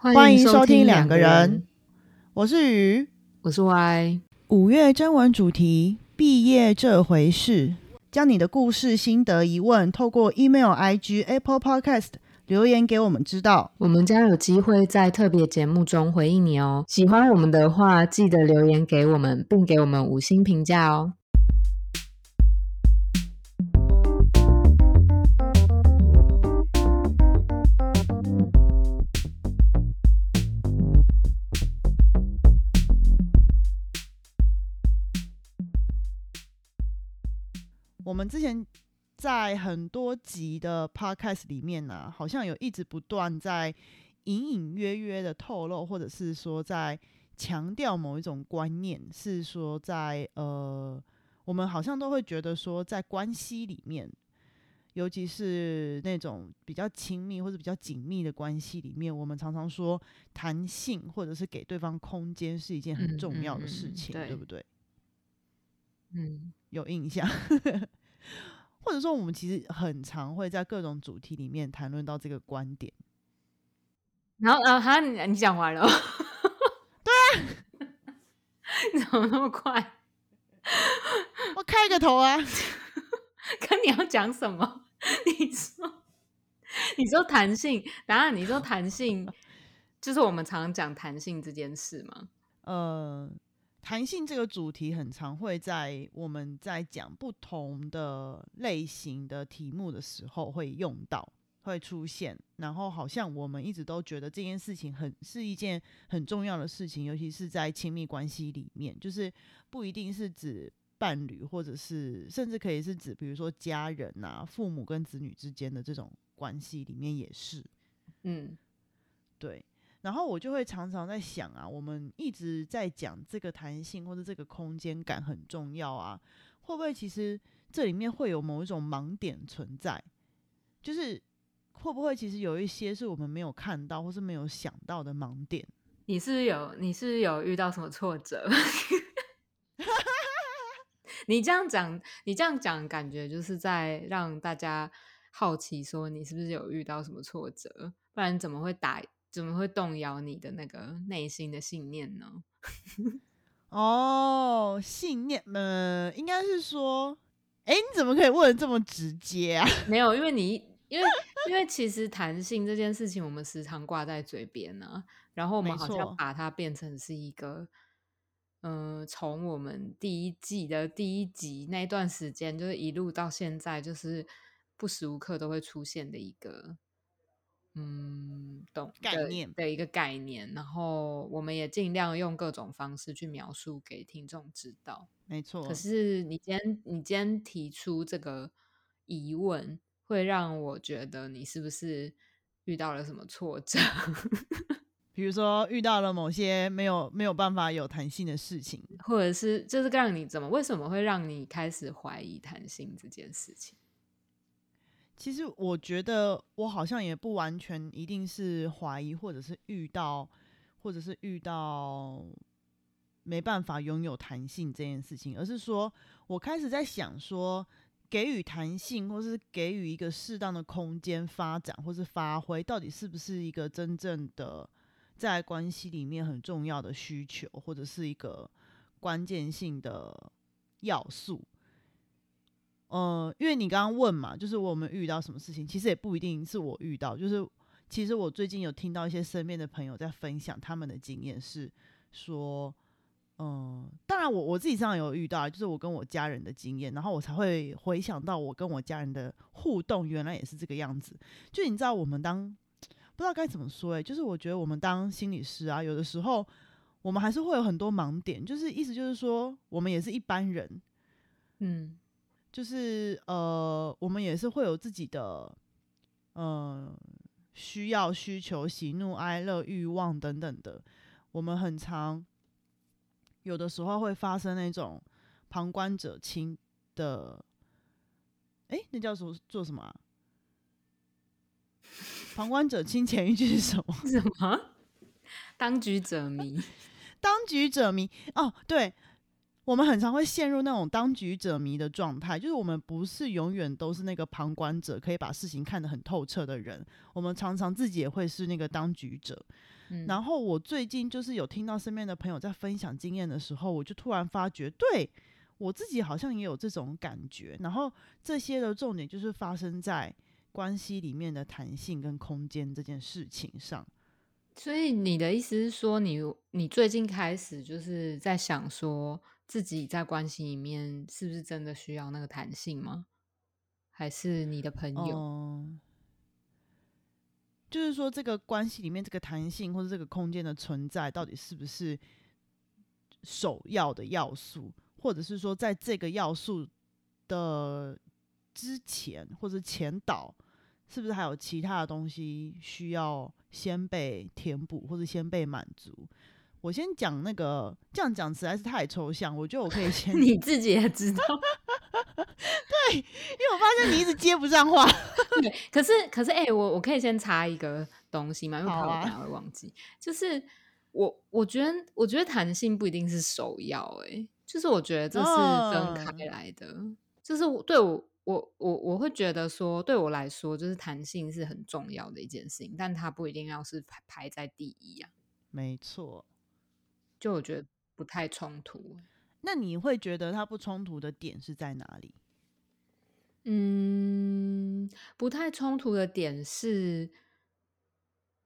欢迎收听两两个人，我是鱼。我是 Y。五月征文主题：毕业这回事。将你的故事、心得、疑问，透过 email、IG、Apple Podcast 留言给我们知道。我们将有机会在特别节目中回应你哦。喜欢我们的话，记得留言给我们，并给我们五星评价哦。们之前在很多集的 podcast 里面呢、好像有一直不断在隐隐约约的透露，或者是说在强调某一种观念，是说在呃，我们好像都会觉得说，在关系里面，尤其是那种比较亲密或者比较紧密的关系里面，我们常常说弹性或者是给对方空间是一件很嗯重要的嗯事情，对不对？嗯，有印象，或者说我们其实很常会在各种主题里面谈论到这个观点。然后啊哈，你你讲完了？对啊，你怎么那么快？我开个头啊，看你要讲什么？你说，你说弹性，当然你说弹性，就是我们常讲弹性这件事吗。呃，弹性这个主题很常会在我们在讲不同的类型的题目的时候会用到。会出现，然后好像我们一直都觉得这件事情很是一件很重要的事情，尤其是在亲密关系里面，就是不一定是指伴侣，或者是甚至可以是指比如说家人啊、父母跟子女之间的这种关系里面也是。嗯对，然后我就会常常在想啊，我们一直在讲这个弹性或者这个空间感很重要啊，会不会其实这里面会有某一种盲点存在？就是会不会其实有一些是我们没有看到或是没有想到的盲点？你是有你是是有遇到什么挫折？你这样讲，你这样讲，感觉就是在让大家好奇，说你是不是有遇到什么挫折？不然怎么会打，怎么会动摇你的那个内心的信念呢？哦，信念，呃，应该是说，哎，你怎么可以问的这么直接啊？没有，因为你因为因为其实弹性这件事情，我们时常挂在嘴边呢、然后我们好像把它变成是一个，嗯、从我们第一季的第一集那段时间，就是一路到现在，就是不时无刻都会出现的一个，嗯，懂概念的一个概念。然后我们也尽量用各种方式去描述给听众知道。没错，可是你今天你今天提出这个疑问，会让我觉得你是不是遇到了什么挫折？比如说遇到了某些没有没有办法有弹性的事情，或者是就是让你怎么为什么会让你开始怀疑弹性这件事情？其实我觉得我好像也不完全一定是怀疑，或者是遇到，或者是遇到没办法拥有弹性这件事情，而是说我开始在想说，给予弹性，或是给予一个适当的空间发展，或是发挥，到底是不是一个真正的在关系里面很重要的需求，或者是一个关键性的要素？呃，因为你刚刚问嘛，就是我有没有遇到什么事情，其实也不一定是我遇到，就是其实我最近有听到一些身边的朋友在分享他们的经验，是说，嗯、当然我我自己上有遇到，就是我跟我家人的经验，然后我才会回想到我跟我家人的互动，原来也是这个样子。就你知道，我们当不知道该怎么说、欸，就是我觉得我们当心理师啊，有的时候我们还是会有很多盲点，就是意思就是说，我们也是一般人，嗯就是呃，我们也是会有自己的呃需要、需求、喜怒哀乐、欲望等等的。我们很常有的时候会发生那种旁观者清的，诶，那叫做做什么、啊？旁观者清前一句是什么？什么？当局者迷。当局者迷哦，对，我们很常会陷入那种当局者迷的状态，就是我们不是永远都是那个旁观者，可以把事情看得很透彻的人，我们常常自己也会是那个当局者。嗯然后我最近就是有听到身边的朋友在分享经验的时候，我就突然发觉，对我自己好像也有这种感觉。然后这些的重点就是发生在关系里面的弹性跟空间这件事情上。所以你的意思是说你，你最近开始就是在想说自己在关系里面是不是真的需要那个弹性吗？还是你的朋友？就是说这个关系里面这个弹性或者这个空间的存在，到底是不是首要的要素，或者是说在这个要素的之前或者前导，是不是还有其他的东西需要先被填补或者先被满足？我先讲那个，这样讲实在是太抽象，我觉得我可以先，你自己也知道 对，因为我发现你一直接不上话。对。可是，可是，哎、我我可以先插一个东西吗？因为怕我等下会忘记。就是我，我觉得，我觉得弹性不一定是首要、哎，就是我觉得这是分开嗯来的。就是我对我，我，我，我会觉得说，对我来说，就是弹性是很重要的一件事情，但它不一定要是排排在第一啊。没错。就我觉得不太冲突。那你会觉得它不冲突的点是在哪里？嗯，不太冲突的点是，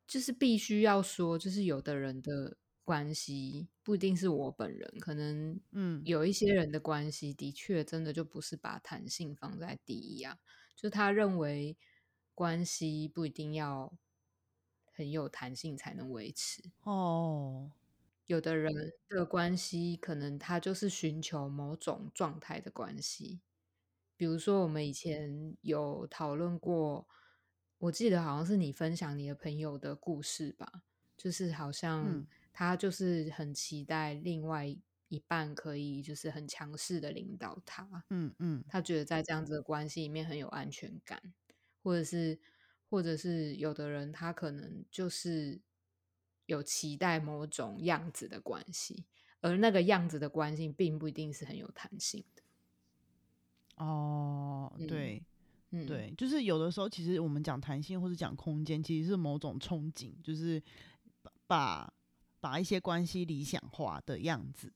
就是必须要说，就是有的人的关系不一定是我本人，可能嗯有一些人的关系的确真的就不是把弹性放在第一啊，就他认为关系不一定要很有弹性才能维持。哦，有的人的关系，可能他就是寻求某种状态的关系。比如说，我们以前有讨论过，我记得好像是你分享你的朋友的故事吧，就是好像嗯。他就是很期待另外一半可以就是很强势的领导他，嗯嗯。他觉得在这样子的关系里面很有安全感，或者是或者是有的人他可能就是有期待某种样子的关系，而那个样子的关系并不一定是很有弹性的。哦，嗯对嗯，对，就是有的时候其实我们讲弹性或者讲空间，其实是某种憧憬，就是把把一些关系理想化的样子。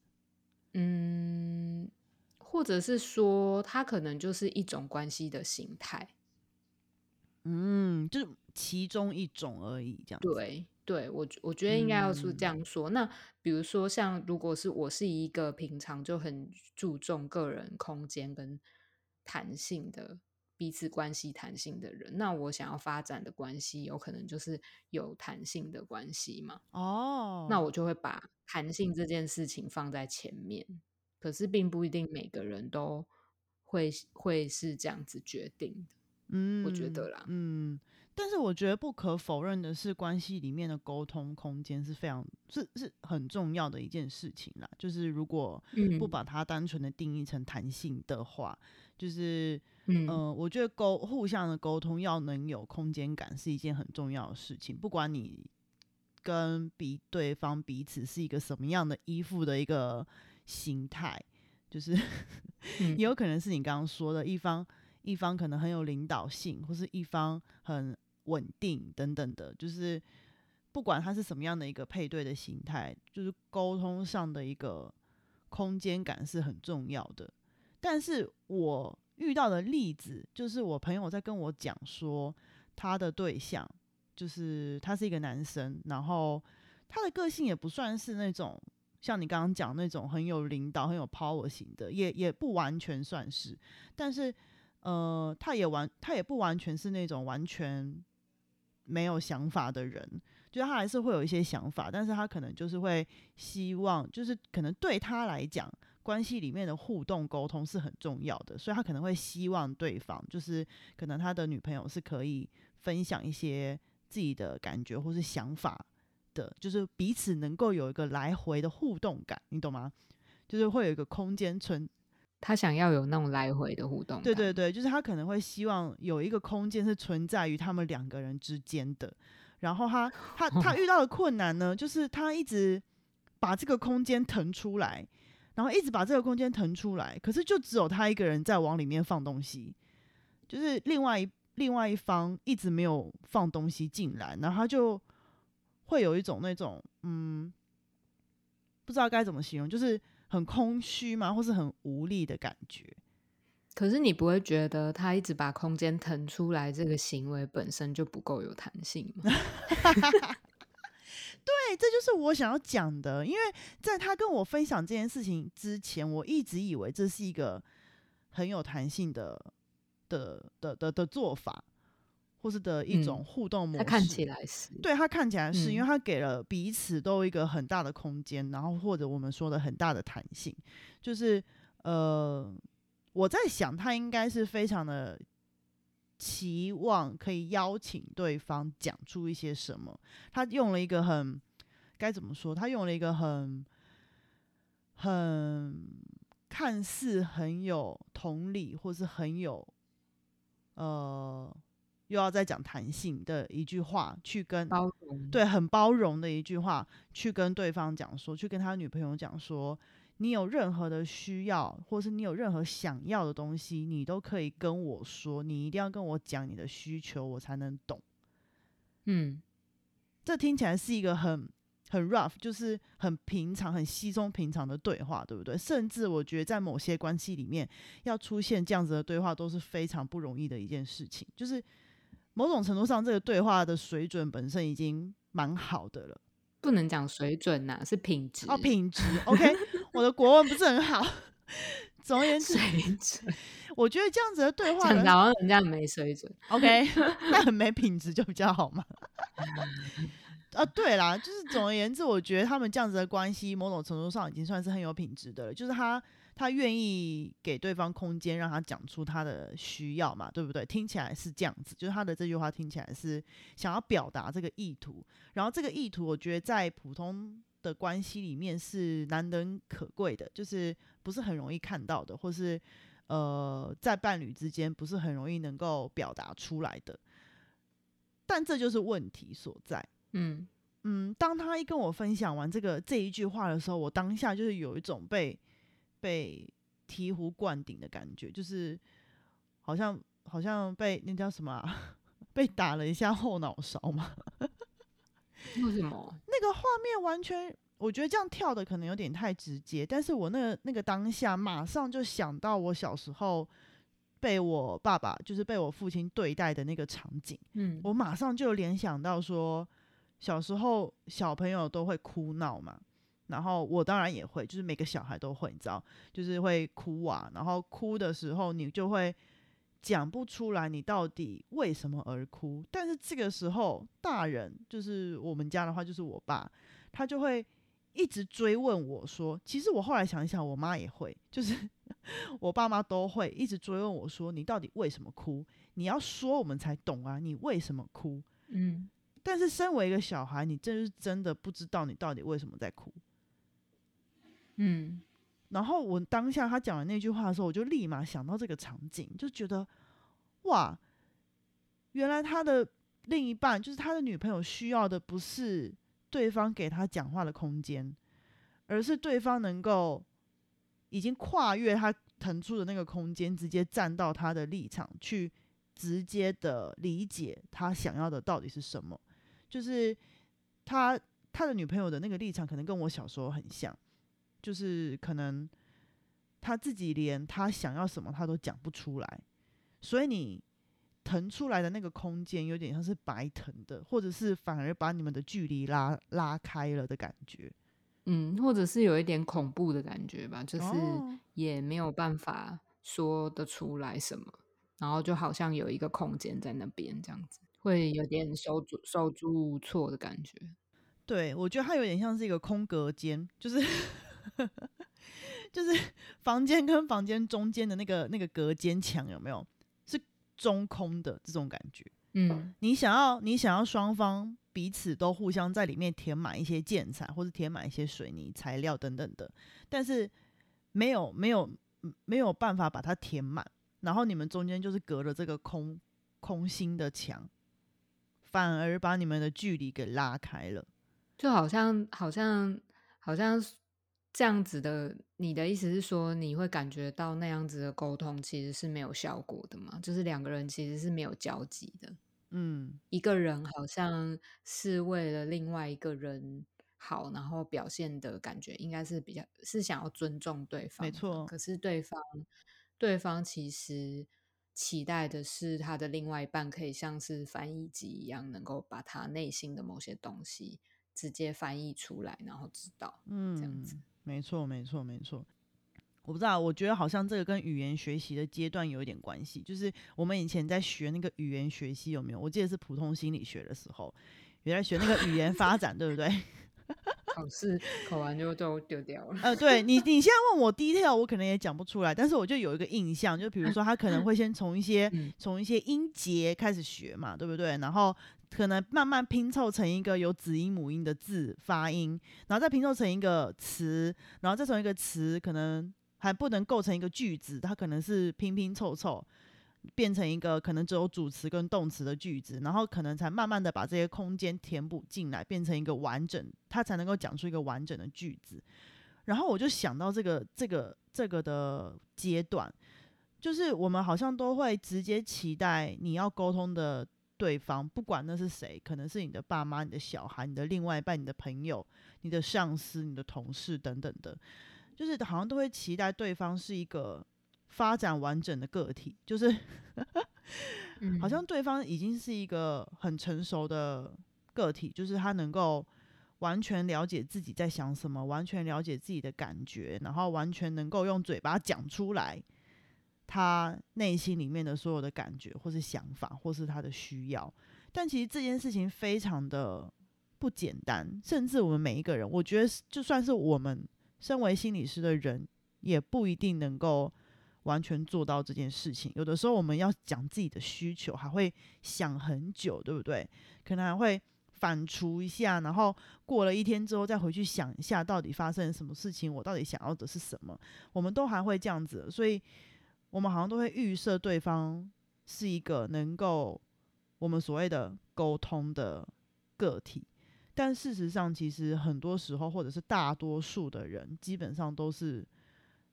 嗯，或者是说，它可能就是一种关系的形态。嗯，就是其中一种而已，这样子。对，对我觉我觉得应该要是这嗯样说。那比如说，像如果是我是一个平常就很注重个人空间跟弹性的彼此关系弹性的人，那我想要发展的关系有可能就是有弹性的关系嘛。哦，那我就会把弹性这件事情放在前面。可是并不一定每个人都会会是这样子决定的。嗯，我觉得啦嗯，但是我觉得不可否认的是，关系里面的沟通空间是非常是是很重要的一件事情啦。就是如果嗯。不把它单纯的定义成弹性的话，就是嗯。呃，我觉得沟互相的沟通要能有空间感是一件很重要的事情，不管你跟彼对方彼此是一个什么样的依附的一个形态，就是嗯。也有可能是你刚刚说的一方一方可能很有领导性，或是一方很稳定等等的，就是不管他是什么样的一个配对的形态，就是沟通上的一个空间感是很重要的。但是我遇到的例子，就是我朋友在跟我讲说，他的对象就是他是一个男生，然后他的个性也不算是那种像你刚刚讲那种很有领导、很有 power 型的，也也不完全算是，但是呃，他也完，他也不完全是那种完全没有想法的人，就他还是会有一些想法，但是他可能就是会希望，就是可能对他来讲，关系里面的互动沟通是很重要的，所以他可能会希望对方，就是可能他的女朋友是可以分享一些自己的感觉或是想法的，就是彼此能够有一个来回的互动感，你懂吗？就是会有一个空间存他想要有那种来回的互动。对对对，就是他可能会希望有一个空间是存在于他们两个人之间的。然后他他他 遇到的困难呢，就是他一直把这个空间腾出来，然后一直把这个空间腾出来，可是就只有他一个人在往里面放东西，就是另外一另外一方一直没有放东西进来，然后他就会有一种那种嗯，不知道该怎么形容，就是很空虚吗，或是很无力的感觉。可是你不会觉得他一直把空间腾出来，这个行为本身就不够有弹性吗？对，这就是我想要讲的。因为在他跟我分享这件事情之前，我一直以为这是一个很有弹性的的的的的做法，或是的一种互动模式。他看起来是，对他看起来是因为嗯他给了彼此都一个很大的空间，然后或者我们说的很大的弹性，就是呃，我在想他应该是非常的期望可以邀请对方讲出一些什么，他用了一个很该怎么说？他用了一个很很看似很有同理，或是很有呃，又要再讲弹性的一句话，去跟包容，对很包容的一句话，去跟对方讲说，去跟他女朋友讲说，你有任何的需要，或是你有任何想要的东西，你都可以跟我说，你一定要跟我讲你的需求，我才能懂。嗯这听起来是一个很很 rough，就是很平常、很稀松平常的对话，对不对？甚至我觉得在某些关系里面，要出现这样子的对话都是非常不容易的一件事情。就是某种程度上，这个对话的水准本身已经蛮好的了。不能讲水准呐、是品质哦，品质 OK，我的国文不是很好。总而言之，我觉得这样子的对话呢讲的好像人家没水准。OK，那很没品质就比较好嘛。啊，对啦，就是总而言之，我觉得他们这样子的关系，某种程度上已经算是很有品质的了。就是他他愿意给对方空间，让他讲出他的需要嘛，对不对？听起来是这样子，就是他的这句话听起来是想要表达这个意图。然后这个意图，我觉得在普通的关系里面是难能可贵的，就是不是很容易看到的，或是呃，在伴侣之间不是很容易能够表达出来的。但这就是问题所在。嗯嗯，当他一跟我分享完这个这一句话的时候，我当下就是有一种被被醍醐灌顶的感觉，就是好像好像被那叫什么、啊、被打了一下后脑勺嘛。为什么？那个画面完全，我觉得这样跳的可能有点太直接，但是我那个那个当下马上就想到我小时候被我爸爸，就是被我父亲对待的那个场景，嗯我马上就联想到说，小时候小朋友都会哭闹嘛，然后我当然也会，就是每个小孩都会，你知道，就是会哭啊，然后哭的时候你就会讲不出来你到底为什么而哭，但是这个时候大人就是我们家的话就是我爸，他就会一直追问我说，其实我后来想一想，我妈也会，就是 我爸妈都会一直追问我说，你到底为什么哭？你要说我们才懂啊，你为什么哭？嗯但是身为一个小孩，你真是真的不知道你到底为什么在哭。嗯然后我当下他讲完那句话的时候，我就立马想到这个场景，就觉得哇，原来他的另一半就是他的女朋友需要的不是对方给他讲话的空间，而是对方能够已经跨越他腾出的那个空间，直接站到他的立场去，直接的理解他想要的到底是什么。就是他他的女朋友的那个立场，可能跟我小时候很像。就是可能他自己连他想要什么他都讲不出来，所以你腾出来的那个空间有点像是白腾的，或者是反而把你们的距离拉拉开了的感觉。嗯，或者是有一点恐怖的感觉吧，就是哦也没有办法说得出来什么，然后就好像有一个空间在那边这样子，会有点手足手足无措的感觉。对，我觉得它有点像是一个空隔间，就是 就是房间跟房间中间的那个那个隔间墙有没有是中空的这种感觉？嗯你想要你想要双方彼此都互相在里面填满一些建材，或者填满一些水泥材料等等的，但是没有没有嗯没有办法把它填满，然后你们中间就是隔了这个空空心的墙，反而把你们的距离给拉开了。就好像好像好像是这样子的，你的意思是说，你会感觉到那样子的沟通其实是没有效果的吗？就是两个人其实是没有交集的。嗯，一个人好像是为了另外一个人好，然后表现的感觉应该是比较是想要尊重对方，没错。可是对方对方其实期待的是他的另外一半可以像是翻译机一样，能够把他内心的某些东西直接翻译出来，然后知道，嗯，这样子。没错，没错，没错。我不知道，我觉得好像这个跟语言学习的阶段有一点关系。就是我们以前在学那个语言学习有没有？我记得是普通心理学的时候，原来学那个语言发展，对不对？考试考完就都丢掉了。呃，对你，你现在问我 detail，我可能也讲不出来，但是我就有一个印象，就比如说他可能会先从一些从一些音节开始学嘛，对不对？然后可能慢慢拼凑成一个有子音母音的字发音，然后再拼凑成一个词，然后再从一个词可能。还不能构成一个句子，它可能是拼拼凑凑变成一个可能只有主词跟动词的句子，然后可能才慢慢的把这些空间填补进来，变成一个完整，它才能够讲出一个完整的句子。然后我就想到这个这个这个的阶段，就是我们好像都会直接期待你要沟通的对方，不管那是谁，可能是你的爸妈、你的小孩、你的另外一半、你的朋友、你的上司、你的同事等等的。就是好像都会期待对方是一个发展完整的个体，就是 好像对方已经是一个很成熟的个体，就是他能够完全了解自己在想什么，完全了解自己的感觉，然后完全能够用嘴巴讲出来他内心里面的所有的感觉，或是想法，或是他的需要。但其实这件事情非常的不简单，甚至我们每一个人，我觉得就算是我们。身为心理师的人，也不一定能够完全做到这件事情。有的时候，我们要讲自己的需求，还会想很久，对不对？可能还会反刍一下，然后过了一天之后，再回去想一下，到底发生什么事情，我到底想要的是什么？我们都还会这样子，所以我们好像都会预设对方是一个能够我们所谓的沟通的个体。但事实上，其实很多时候，或者是大多数的人，基本上都是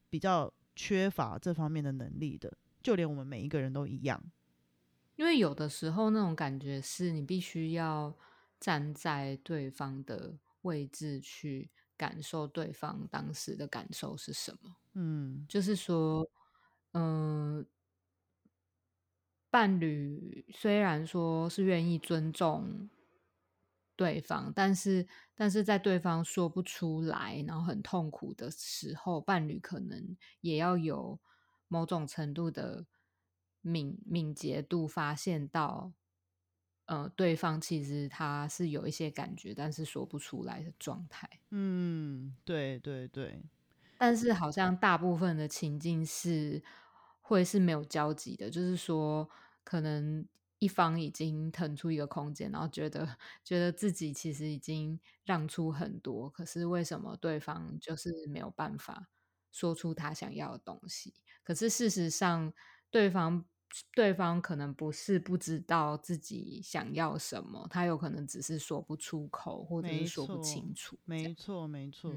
比较缺乏这方面的能力的。就连我们每一个人都一样。因为有的时候，那种感觉是你必须要站在对方的位置去感受对方当时的感受是什么。嗯，就是说，嗯，伴侣虽然说是愿意尊重。对方，但是，但是在对方说不出来，然后很痛苦的时候，伴侣可能也要有某种程度的敏敏捷度，发现到，呃，对方其实他是有一些感觉，但是说不出来的状态。嗯，对对对。但是好像大部分的情境是会是没有交集的，就是说可能。一方已经腾出一个空间，然后觉得觉得自己其实已经让出很多，可是为什么对方就是没有办法说出他想要的东西？可是事实上，对方对方可能不是不知道自己想要什么，他有可能只是说不出口，或者是说不清楚。没错，没错，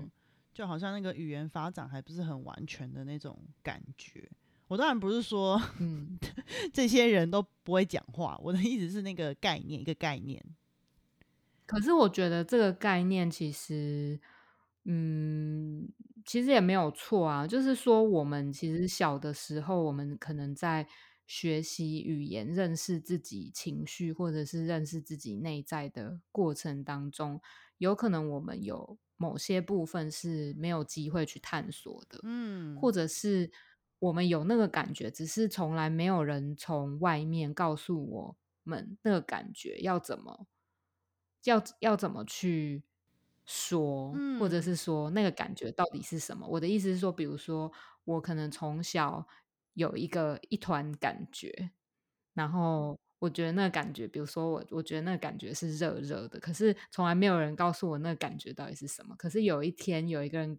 就好像那个语言发展还不是很完全的那种感觉。我当然不是说，嗯，这些人都不会讲话。我的意思是那个概念，一个概念。可是我觉得这个概念其实，嗯，其实也没有错啊。就是说，我们其实小的时候，我们可能在学习语言、认识自己情绪，或者是认识自己内在的过程当中，有可能我们有某些部分是没有机会去探索的，嗯，或者是。我们有那个感觉，只是从来没有人从外面告诉我们那个感觉要怎么，要要怎么去说，或者是说那个感觉到底是什么？我的意思是说，比如说我可能从小有一个一团感觉，然后我觉得那个感觉，比如说我我觉得那个感觉是热热的，可是从来没有人告诉我那个感觉到底是什么。可是有一天有一个人，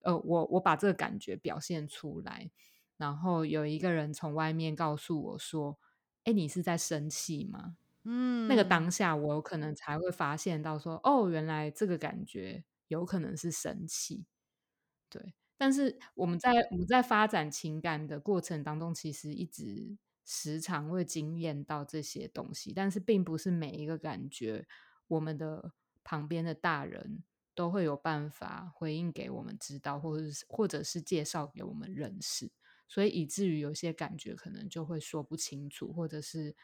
呃，我我把这个感觉表现出来。然后有一个人从外面告诉我说：“哎，你是在生气吗？”嗯，那个当下我可能才会发现到说：“哦，原来这个感觉有可能是生气。”对，但是我们在我们在发展情感的过程当中，其实一直时常会经验到这些东西，但是并不是每一个感觉，我们的旁边的大人都会有办法回应给我们知道，或者是或者是介绍给我们认识，所以以至于有些感觉可能就会说不清楚，或者是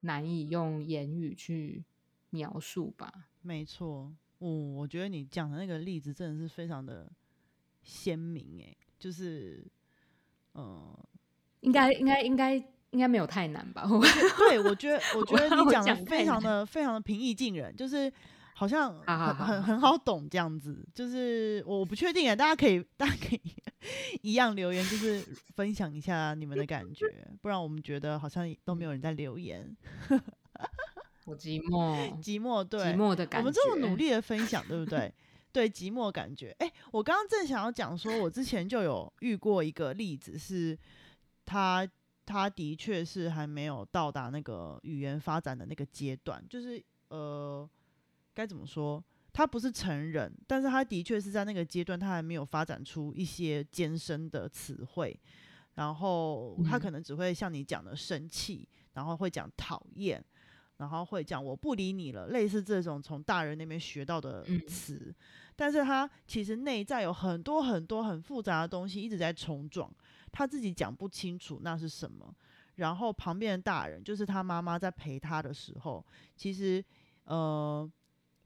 难以用言语去描述吧。没错，嗯，我觉得你讲的那个例子真的是非常的鲜明，诶，就是，嗯，应该应该应该。应该没有太难吧？对，我觉得，我觉得你讲的非常的非常的平易近人，就是好像很很很好懂这样子。就是我不确定啊，大家可以大家可以 一样留言，就是分享一下你们的感觉，不然我们觉得好像都没有人在留言。我寂寞，寂寞，对，寂寞的感觉。我们这么努 力的分享，对不对？对，寂寞感觉。哎，我刚刚正想要讲说，我之前就有遇过一个例子，是他。他的确是还没有到达那个语言发展的那个阶段，就是呃，该怎么说？他不是成人，但是他的确是在那个阶段，他还没有发展出一些艰深的词汇，然后他可能只会像你讲的生气，然后会讲讨厌，然后会讲我不理你了，类似这种从大人那边学到的词，但是他其实内在有很多很多很复杂的东西一直在冲撞。他自己讲不清楚那是什么，然后旁边的大人，就是他妈妈在陪他的时候，其实呃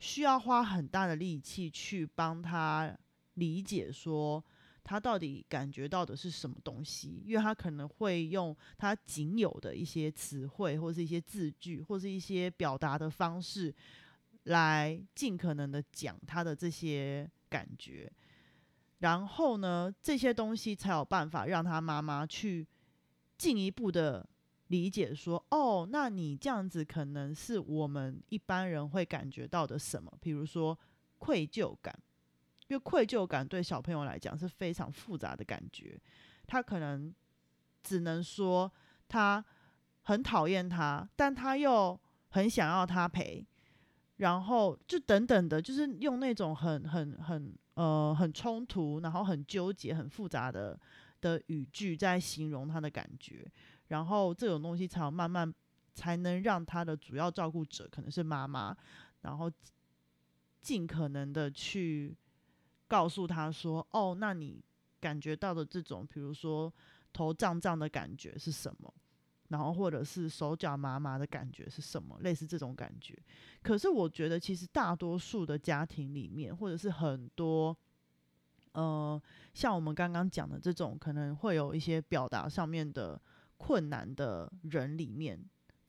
需要花很大的力气去帮他理解，说他到底感觉到的是什么东西，因为他可能会用他仅有的一些词汇，或是一些字句，或是一些表达的方式，来尽可能的讲他的这些感觉。然后呢，这些东西才有办法让他妈妈去进一步的理解，说，哦，那你这样子可能是我们一般人会感觉到的什么？比如说愧疚感，因为愧疚感对小朋友来讲是非常复杂的感觉，他可能只能说他很讨厌他，但他又很想要他陪，然后就等等的，就是用那种很很很。呃，很冲突，然后很纠结、很复杂的的语句在形容他的感觉，然后这种东西才慢慢才能让他的主要照顾者可能是妈妈，然后尽可能的去告诉他说：“哦，那你感觉到的这种，比如说头胀胀的感觉是什么？”然后，或者是手脚麻麻的感觉是什么？类似这种感觉。可是，我觉得其实大多数的家庭里面，或者是很多，呃，像我们刚刚讲的这种，可能会有一些表达上面的困难的人里面，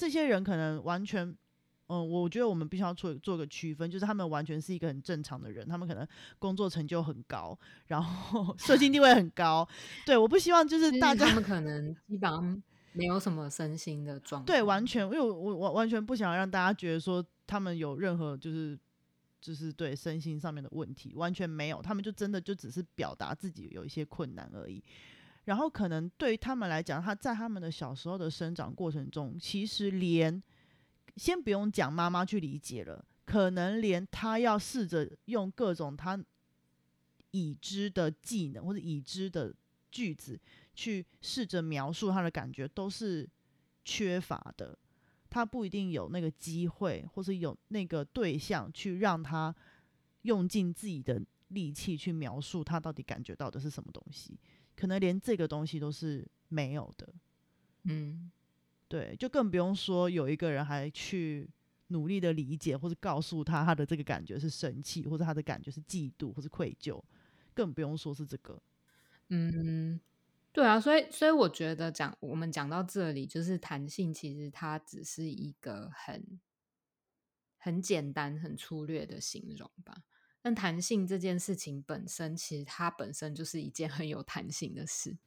这些人可能完全，嗯，我觉得我们必须要做做个区分，就是他们完全是一个很正常的人，他们可能工作成就很高，然后 社经地位很高。对，我不希望就是大家他们可能基本上。没有什么身心的状对，完全，因为我我完完全不想让大家觉得说他们有任何就是就是对身心上面的问题，完全没有，他们就真的就只是表达自己有一些困难而已。然后可能对于他们来讲，他在他们的小时候的生长过程中，其实连先不用讲妈妈去理解了，可能连他要试着用各种他已知的技能或者已知的句子。去试着描述他的感觉都是缺乏的，他不一定有那个机会，或是有那个对象去让他用尽自己的力气去描述他到底感觉到的是什么东西，可能连这个东西都是没有的。嗯，对，就更不用说有一个人还去努力的理解或者告诉他他的这个感觉是生气，或者他的感觉是嫉妒或是愧疚，更不用说是这个。嗯。对啊，所以所以我觉得讲我们讲到这里，就是弹性其实它只是一个很很简单、很粗略的形容吧。但弹性这件事情本身，其实它本身就是一件很有弹性的事，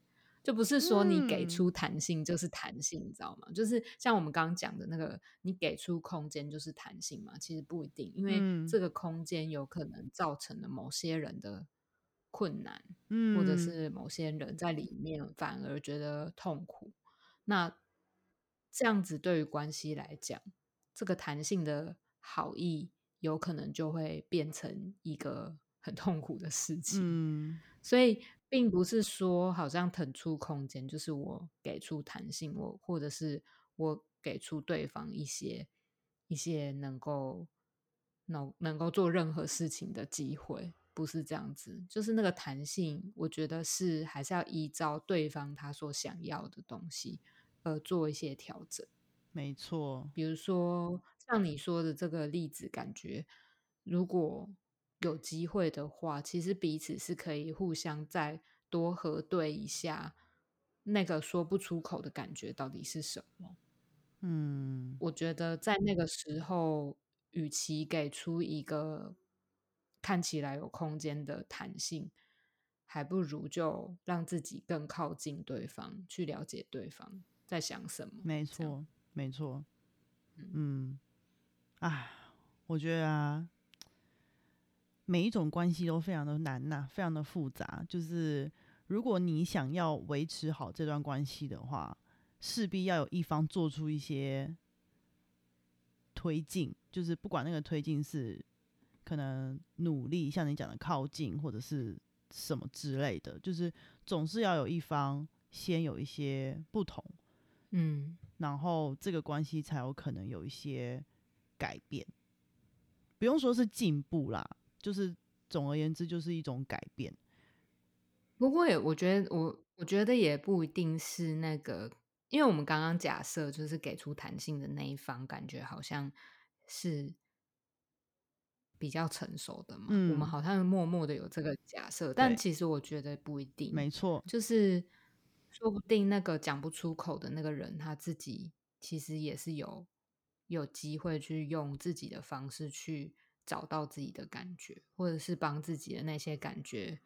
就不是说你给出弹性就是弹性，你知道吗？就是像我们刚刚讲的那个，你给出空间就是弹性嘛？其实不一定，因为这个空间有可能造成了某些人的。困难，嗯，或者是某些人在里面反而觉得痛苦，那这样子对于关系来讲，这个弹性的好意有可能就会变成一个很痛苦的事情。嗯，所以并不是说好像腾出空间，就是我给出弹性，我或者是我给出对方一些一些能够能能够做任何事情的机会，不是这样子。就是那个弹性，我觉得是还是要依照对方他所想要的东西而做一些调整。没错，比如说像你说的这个例子，感觉如果有机会的话，其实彼此是可以互相再多核对一下那个说不出口的感觉到底是什么。嗯，我觉得在那个时候，与其给出一个看起来有空间的弹性，还不如就让自己更靠近对方，去了解对方在想什么。没，错，没错，嗯，啊，我觉得啊，每一种关系都非常的难呐、非常的复杂。就是如果你想要维持好这段关系的话，势必要有一方做出一些推进，就是不管那个推进是可能努力，像你讲的靠近，或者是什么之类的，就是总是要有一方先有一些不同。嗯然后这个关系才有可能有一些改变，不用说是进步啦，就是总而言之就是一种改变。不过也，我觉得我我觉得也不一定是那个，因为我们刚刚假设就是给出弹性的那一方，感觉好像是比较成熟的嘛。我们嗯好像默默的有这个假设，但其实我觉得不一定。没错，就是说不定那个讲不出口的那个人，他自己其实也是有有机会去用自己的方式去找到自己的感觉，或者是帮自己的那些感觉，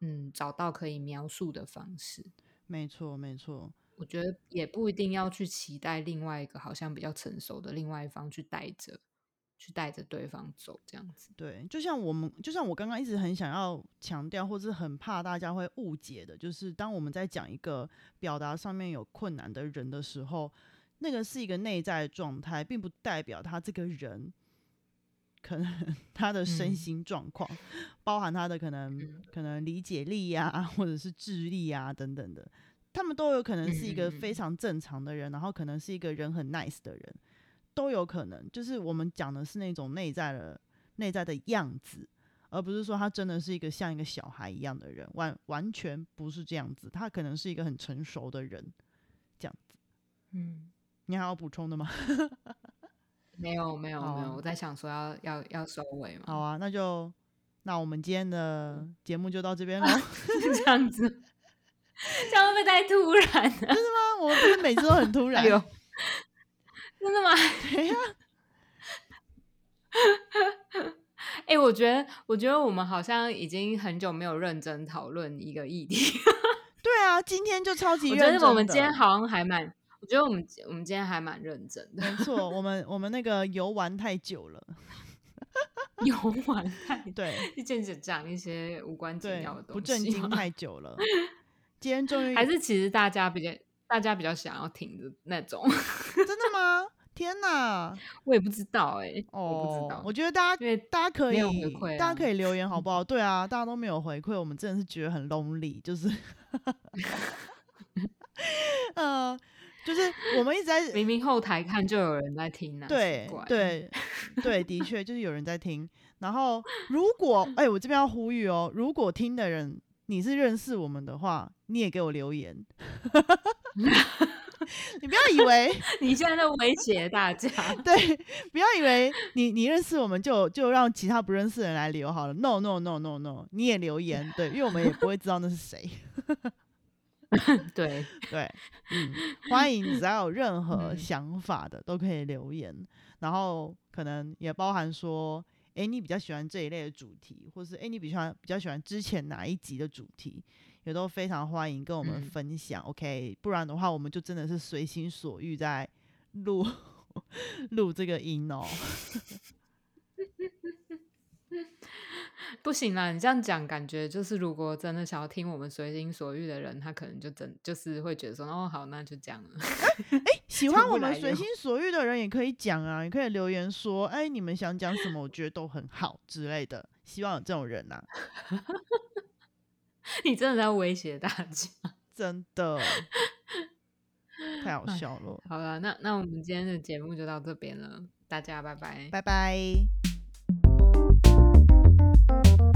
嗯，找到可以描述的方式。没错，没错。我觉得也不一定要去期待另外一个好像比较成熟的另外一方去带着，去带着对方走这样子。对，就像我们，就像我刚刚一直很想要强调，或是很怕大家会误解的，就是当我们在讲一个表达上面有困难的人的时候，那个是一个内在状态，并不代表他这个人可能 他的身嗯。心状况，包含他的可能嗯。可能理解力呀、或者是智力呀、等等的，他们都有可能是一个非常正常的人，然后可能是一个人很 nice 的人，都有可能。就是我们讲的是那种内在的内在的样子，而不是说他真的是一个像一个小孩一样的人，完完全不是这样子。他可能是一个很成熟的人，这样子。嗯，你还要补充的吗？没有没有没有，我在想说要要要收尾嘛。好啊，那就那我们今天的节目就到这边喽。这样子，这样会不会太突然真的吗我们不是每次都很突然？真的吗？对呀、哎、我觉得，我觉得我们好像已经很久没有认真讨论一个议题。对啊，今天就超级我认真的。觉得我们今天好像还蛮，我觉得我们我们今天还蛮认真的，没错，我们我们那个游玩太久了，游玩太对一件只讲一些无关紧要的，东西不正经太久了。今天终于还是其实大家比较大家比较想要听的那种，真的吗？天哪！我也不知道哎、哦，我不知道，我觉得大家因为大家可以大家可以留言好不 好？对啊，大家都没有回馈，我们真的是觉得很 lonely，就是，呃，就是我们一直在明明后台看就有人在听呢、对对对，的确就是有人在听。然后如果哎、我这边要呼吁哦，如果听的人你是认识我们的话，你也给我留言。你不要以为 你现在在威胁大家，对，不要以为你你认识我们就就让其他不认识的人来留好了。No No No No No，你也留言，对，因为我们也不会知道那是谁。对，对，嗯，欢迎只要有任何嗯想法的都可以留言，然后可能也包含说，诶，你比较喜欢这一类的主题，或是诶，你比较比较喜欢之前哪一集的主题，也都非常欢迎跟我们嗯分享。OK，不然的话，我们就真的是随心所欲在录 录这个音哦。不行啦，你这样讲，感觉就是如果真的想要听我们随心所欲的人，他可能就真就是会觉得说，哦，好，那就这样了。哎喜 欢我们随心所欲的人也可以讲啊，也可以留言说，哎，你们想讲什么，我觉得都很好之类的，希望有这种人呐、你真的在威胁大家？真的太好笑了，好了，那那我们今天的节目就到这边了，大家拜拜。拜拜。Thank you.